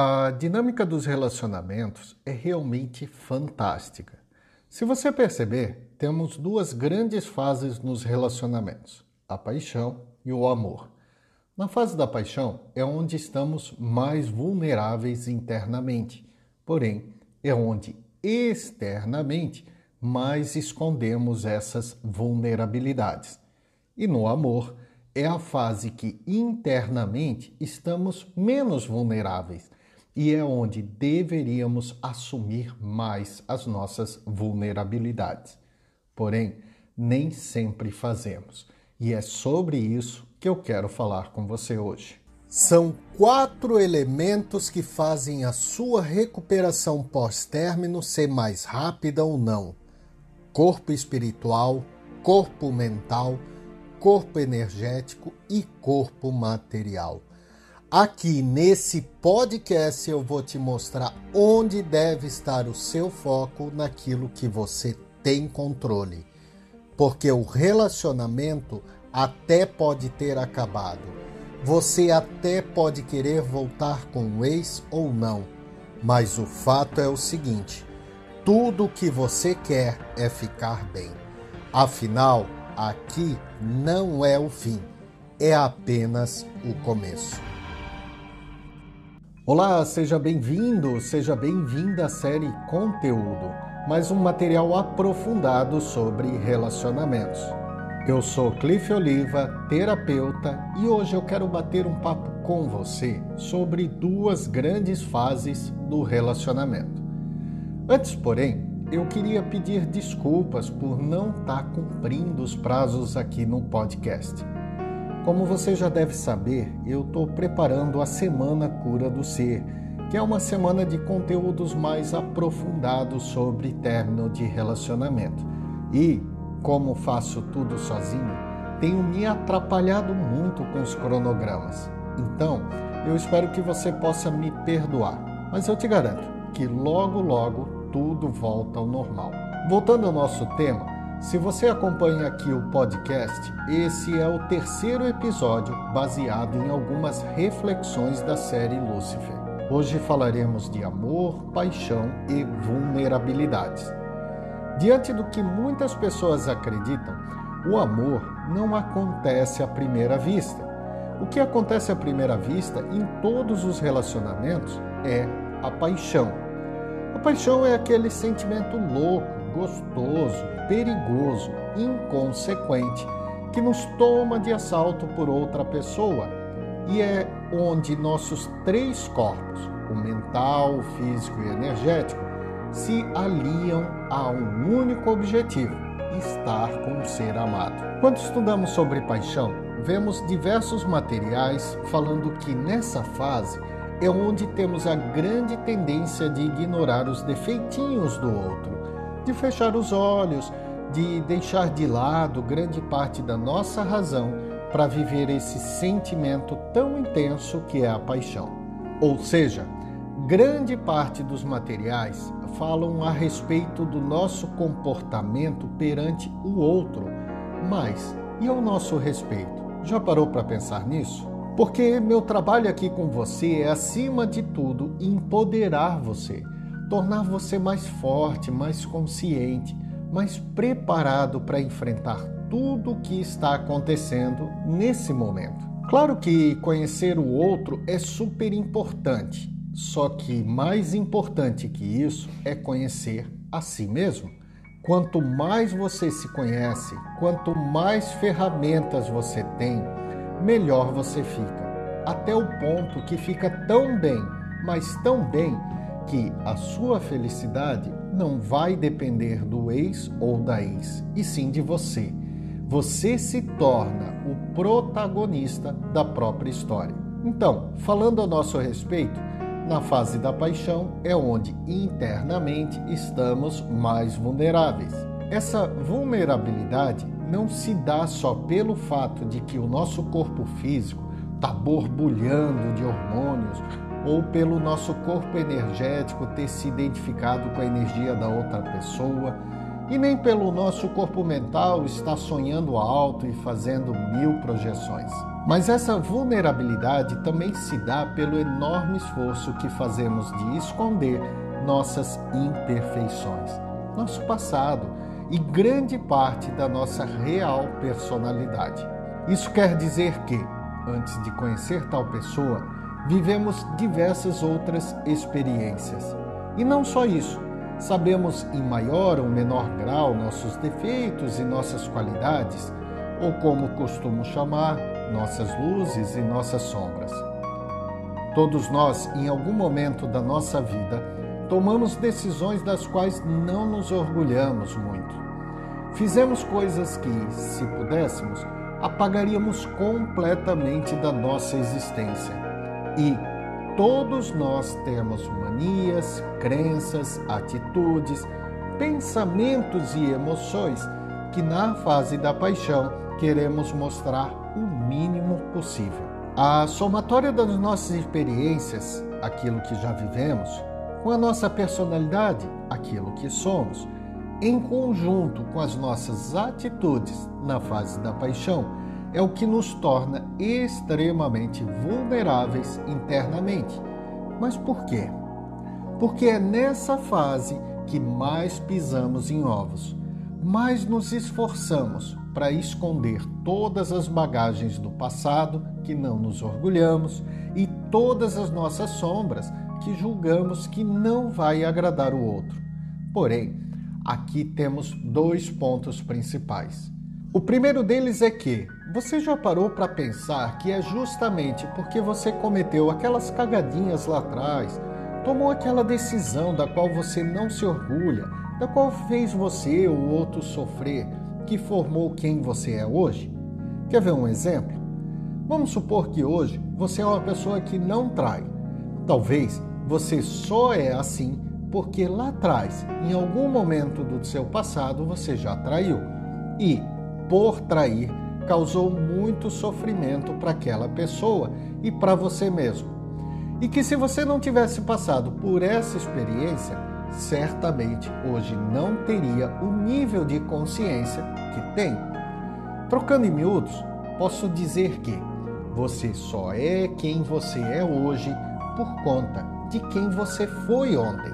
A dinâmica dos relacionamentos é realmente fantástica. Se você perceber, temos duas grandes fases nos relacionamentos: a paixão e o amor. Na fase da paixão é onde estamos mais vulneráveis internamente, porém, é onde externamente mais escondemos essas vulnerabilidades. E no amor, é a fase que internamente estamos menos vulneráveis e é onde deveríamos assumir mais as nossas vulnerabilidades. Porém, nem sempre fazemos. E é sobre isso que eu quero falar com você hoje. São quatro elementos que fazem a sua recuperação pós-término ser mais rápida ou não: corpo espiritual, corpo mental, corpo energético e corpo material. Aqui nesse podcast eu vou te mostrar onde deve estar o seu foco naquilo que você tem controle. Porque o relacionamento até pode ter acabado. Você até pode querer voltar com o ex ou não. Mas o fato é o seguinte: tudo o que você quer é ficar bem. Afinal, aqui não é o fim, é apenas o começo. Olá, seja bem-vindo, seja bem-vinda à série Conteúdo, mais um material aprofundado sobre relacionamentos. Eu sou Cliff Oliva, terapeuta, e hoje eu quero bater um papo com você sobre duas grandes fases do relacionamento. Antes, porém, eu queria pedir desculpas por não estar tá cumprindo os prazos aqui no podcast. Como você já deve saber, eu estou preparando a Semana Cura do Ser, que é uma semana de conteúdos mais aprofundados sobre término de relacionamento. E, como faço tudo sozinho, tenho me atrapalhado muito com os cronogramas. Então, eu espero que você possa me perdoar, mas eu te garanto que logo, logo tudo volta ao normal. Voltando ao nosso tema, se você acompanha aqui o podcast, esse é o terceiro episódio baseado em algumas reflexões da série Lúcifer. Hoje falaremos de amor, paixão e vulnerabilidades. Diante do que muitas pessoas acreditam, o amor não acontece à primeira vista. O que acontece à primeira vista em todos os relacionamentos é a paixão. A paixão é aquele sentimento louco gostoso, perigoso, inconsequente, que nos toma de assalto por outra pessoa e é onde nossos três corpos, o mental, o físico e o energético, se aliam a um único objetivo: estar com o ser amado. Quando estudamos sobre paixão, vemos diversos materiais falando que nessa fase é onde temos a grande tendência de ignorar os defeitinhos do outro de fechar os olhos, de deixar de lado grande parte da nossa razão para viver esse sentimento tão intenso que é a paixão. Ou seja, grande parte dos materiais falam a respeito do nosso comportamento perante o outro, mas e ao nosso respeito? Já parou para pensar nisso? Porque meu trabalho aqui com você é, acima de tudo, empoderar você tornar você mais forte, mais consciente, mais preparado para enfrentar tudo o que está acontecendo nesse momento. Claro que conhecer o outro é super importante, só que mais importante que isso é conhecer a si mesmo. Quanto mais você se conhece, quanto mais ferramentas você tem, melhor você fica. Até o ponto que fica tão bem, mas tão bem, que a sua felicidade não vai depender do ex ou da ex, e sim de você. Você se torna o protagonista da própria história. Então, falando a nosso respeito, na fase da paixão é onde internamente estamos mais vulneráveis. Essa vulnerabilidade não se dá só pelo fato de que o nosso corpo físico está borbulhando de hormônios ou pelo nosso corpo energético ter se identificado com a energia da outra pessoa, e nem pelo nosso corpo mental estar sonhando alto e fazendo mil projeções. Mas essa vulnerabilidade também se dá pelo enorme esforço que fazemos de esconder nossas imperfeições, nosso passado e grande parte da nossa real personalidade. Isso quer dizer que, antes de conhecer tal pessoa, vivemos diversas outras experiências. E não só isso, sabemos em maior ou menor grau nossos defeitos e nossas qualidades, ou como costumo chamar, nossas luzes e nossas sombras. Todos nós, em algum momento da nossa vida, tomamos decisões das quais não nos orgulhamos muito. Fizemos coisas que, se pudéssemos, apagaríamos completamente da nossa existência. E todos nós temos manias, crenças, atitudes, pensamentos e emoções que, na fase da paixão, queremos mostrar o mínimo possível. A somatória das nossas experiências, aquilo que já vivemos, com a nossa personalidade, aquilo que somos, em conjunto com as nossas atitudes na fase da paixão, é o que nos torna extremamente vulneráveis internamente. Mas por quê? Porque é nessa fase que mais pisamos em ovos, mais nos esforçamos para esconder todas as bagagens do passado que não nos orgulhamos e todas as nossas sombras que julgamos que não vai agradar o outro. Porém, aqui temos dois pontos principais. O primeiro deles é que você já parou para pensar que é justamente porque você cometeu aquelas cagadinhas lá atrás, tomou aquela decisão da qual você não se orgulha, da qual fez você ou outro sofrer, que formou quem você é hoje? Quer ver um exemplo? Vamos supor que hoje você é uma pessoa que não trai. Talvez você só é assim porque lá atrás, em algum momento do seu passado, você já traiu. E, por trair, causou muito sofrimento para aquela pessoa e para você mesmo. E que se você não tivesse passado por essa experiência, certamente hoje não teria o nível de consciência que tem. Trocando em miúdos, posso dizer que você só é quem você é hoje por conta de quem você foi ontem.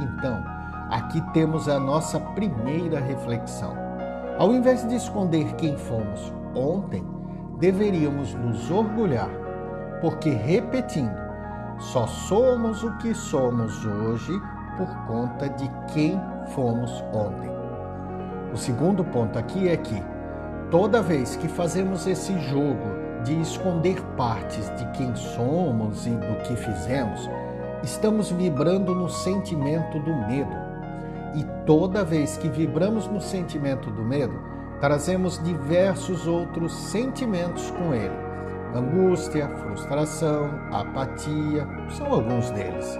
Então, aqui temos a nossa primeira reflexão. Ao invés de esconder quem fomos ontem, deveríamos nos orgulhar, porque, repetindo, só somos o que somos hoje por conta de quem fomos ontem. O segundo ponto aqui é que, toda vez que fazemos esse jogo de esconder partes de quem somos e do que fizemos, estamos vibrando no sentimento do medo. E toda vez que vibramos no sentimento do medo, trazemos diversos outros sentimentos com ele. Angústia, frustração, apatia são alguns deles.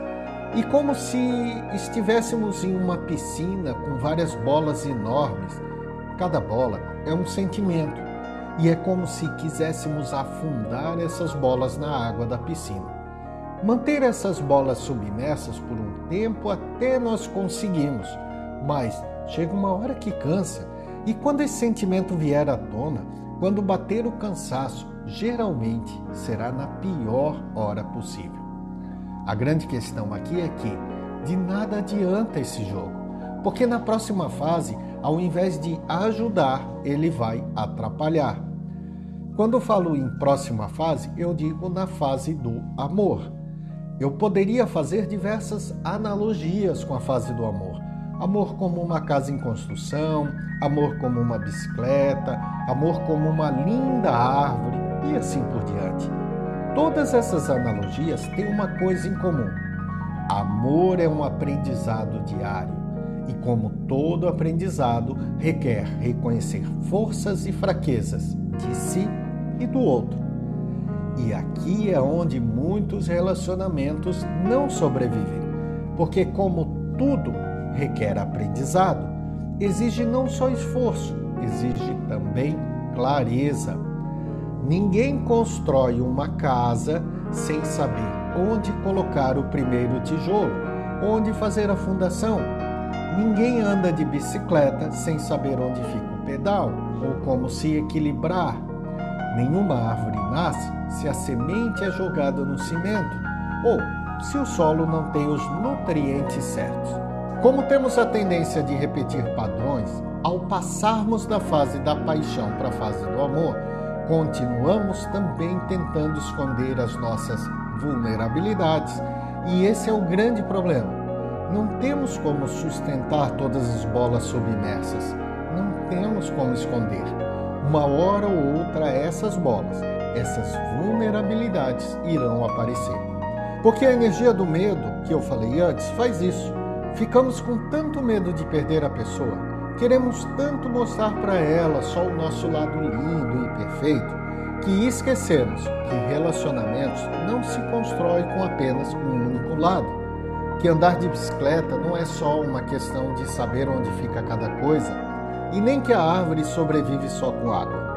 E como se estivéssemos em uma piscina com várias bolas enormes, cada bola é um sentimento. E é como se quiséssemos afundar essas bolas na água da piscina. Manter essas bolas submersas por um tempo até nós conseguimos, mas chega uma hora que cansa, e quando esse sentimento vier à tona, quando bater o cansaço, geralmente será na pior hora possível. A grande questão aqui é que de nada adianta esse jogo, porque na próxima fase, ao invés de ajudar, ele vai atrapalhar. Quando falo em próxima fase, eu digo na fase do amor. Eu poderia fazer diversas analogias com a fase do amor. Amor como uma casa em construção, amor como uma bicicleta, amor como uma linda árvore e assim por diante. Todas essas analogias têm uma coisa em comum: amor é um aprendizado diário e, como todo aprendizado, requer reconhecer forças e fraquezas de si e do outro. E aqui é onde muitos relacionamentos não sobrevivem, porque, como tudo requer aprendizado, exige não só esforço, exige também clareza Ninguém constrói uma casa sem saber onde colocar o primeiro tijolo, onde fazer a fundação. Ninguém anda de bicicleta sem saber onde fica o pedal ou como se equilibrar. Nenhuma árvore nasce se a semente é jogada no cimento ou se o solo não tem os nutrientes certos. Como temos a tendência de repetir padrões, ao passarmos da fase da paixão para a fase do amor, continuamos também tentando esconder as nossas vulnerabilidades. E esse é o grande problema. Não temos como sustentar todas as bolas submersas. Não temos como esconder. Uma hora ou outra, essas bolas, essas vulnerabilidades irão aparecer. Porque a energia do medo, que eu falei antes, faz isso. Ficamos com tanto medo de perder a pessoa Queremos tanto mostrar para ela só o nosso lado lindo e perfeito que esquecemos que relacionamentos não se constrói com apenas um único lado. Que andar de bicicleta não é só uma questão de saber onde fica cada coisa e nem que a árvore sobrevive só com água.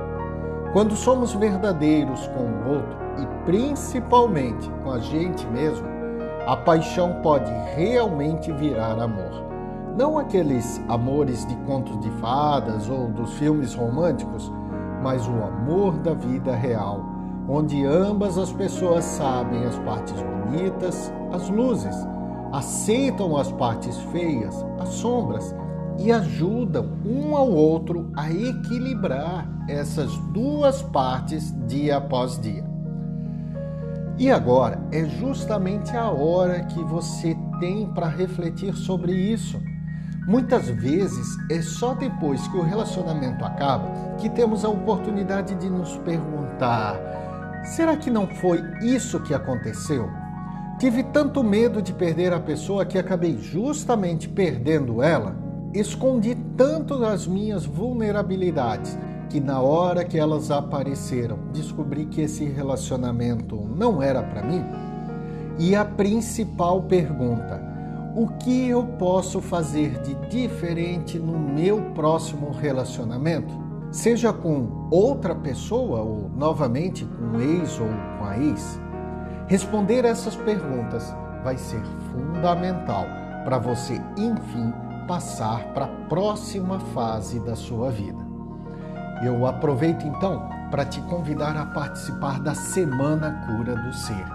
Quando somos verdadeiros com o outro e principalmente com a gente mesmo, a paixão pode realmente virar amor. Não aqueles amores de contos de fadas ou dos filmes românticos, mas o amor da vida real, onde ambas as pessoas sabem as partes bonitas, as luzes, aceitam as partes feias, as sombras e ajudam um ao outro a equilibrar essas duas partes dia após dia. E agora é justamente a hora que você tem para refletir sobre isso. Muitas vezes é só depois que o relacionamento acaba que temos a oportunidade de nos perguntar: será que não foi isso que aconteceu? Tive tanto medo de perder a pessoa que acabei justamente perdendo ela. Escondi tanto as minhas vulnerabilidades que na hora que elas apareceram, descobri que esse relacionamento não era para mim. E a principal pergunta: o que eu posso fazer de diferente no meu próximo relacionamento? Seja com outra pessoa ou novamente com o ex ou com a ex? Responder essas perguntas vai ser fundamental para você, enfim, passar para a próxima fase da sua vida. Eu aproveito então para te convidar a participar da Semana Cura do Ser,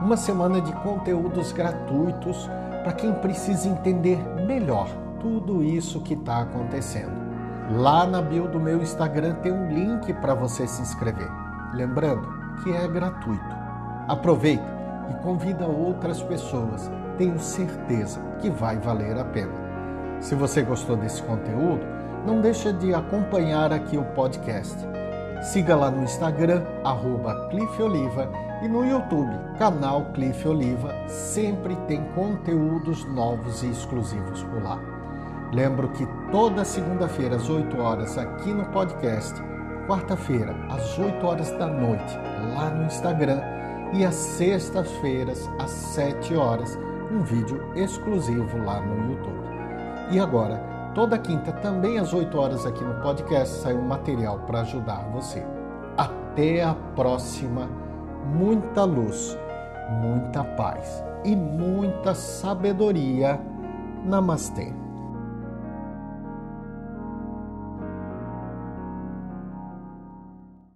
uma semana de conteúdos gratuitos para quem precisa entender melhor tudo isso que está acontecendo. Lá na bio do meu Instagram tem um link para você se inscrever. Lembrando que é gratuito. Aproveita e convida outras pessoas. Tenho certeza que vai valer a pena. Se você gostou desse conteúdo, não deixa de acompanhar aqui o podcast. Siga lá no Instagram, arroba Cliff Oliva e no YouTube, canal Cliff Oliva, sempre tem conteúdos novos e exclusivos por lá. Lembro que toda segunda-feira às 8 horas aqui no podcast, quarta-feira às 8 horas da noite lá no Instagram e às sextas-feiras às 7 horas um vídeo exclusivo lá no YouTube. E agora, toda quinta também às 8 horas aqui no podcast sai um material para ajudar você. Até a próxima muita luz, muita paz e muita sabedoria. Namastê.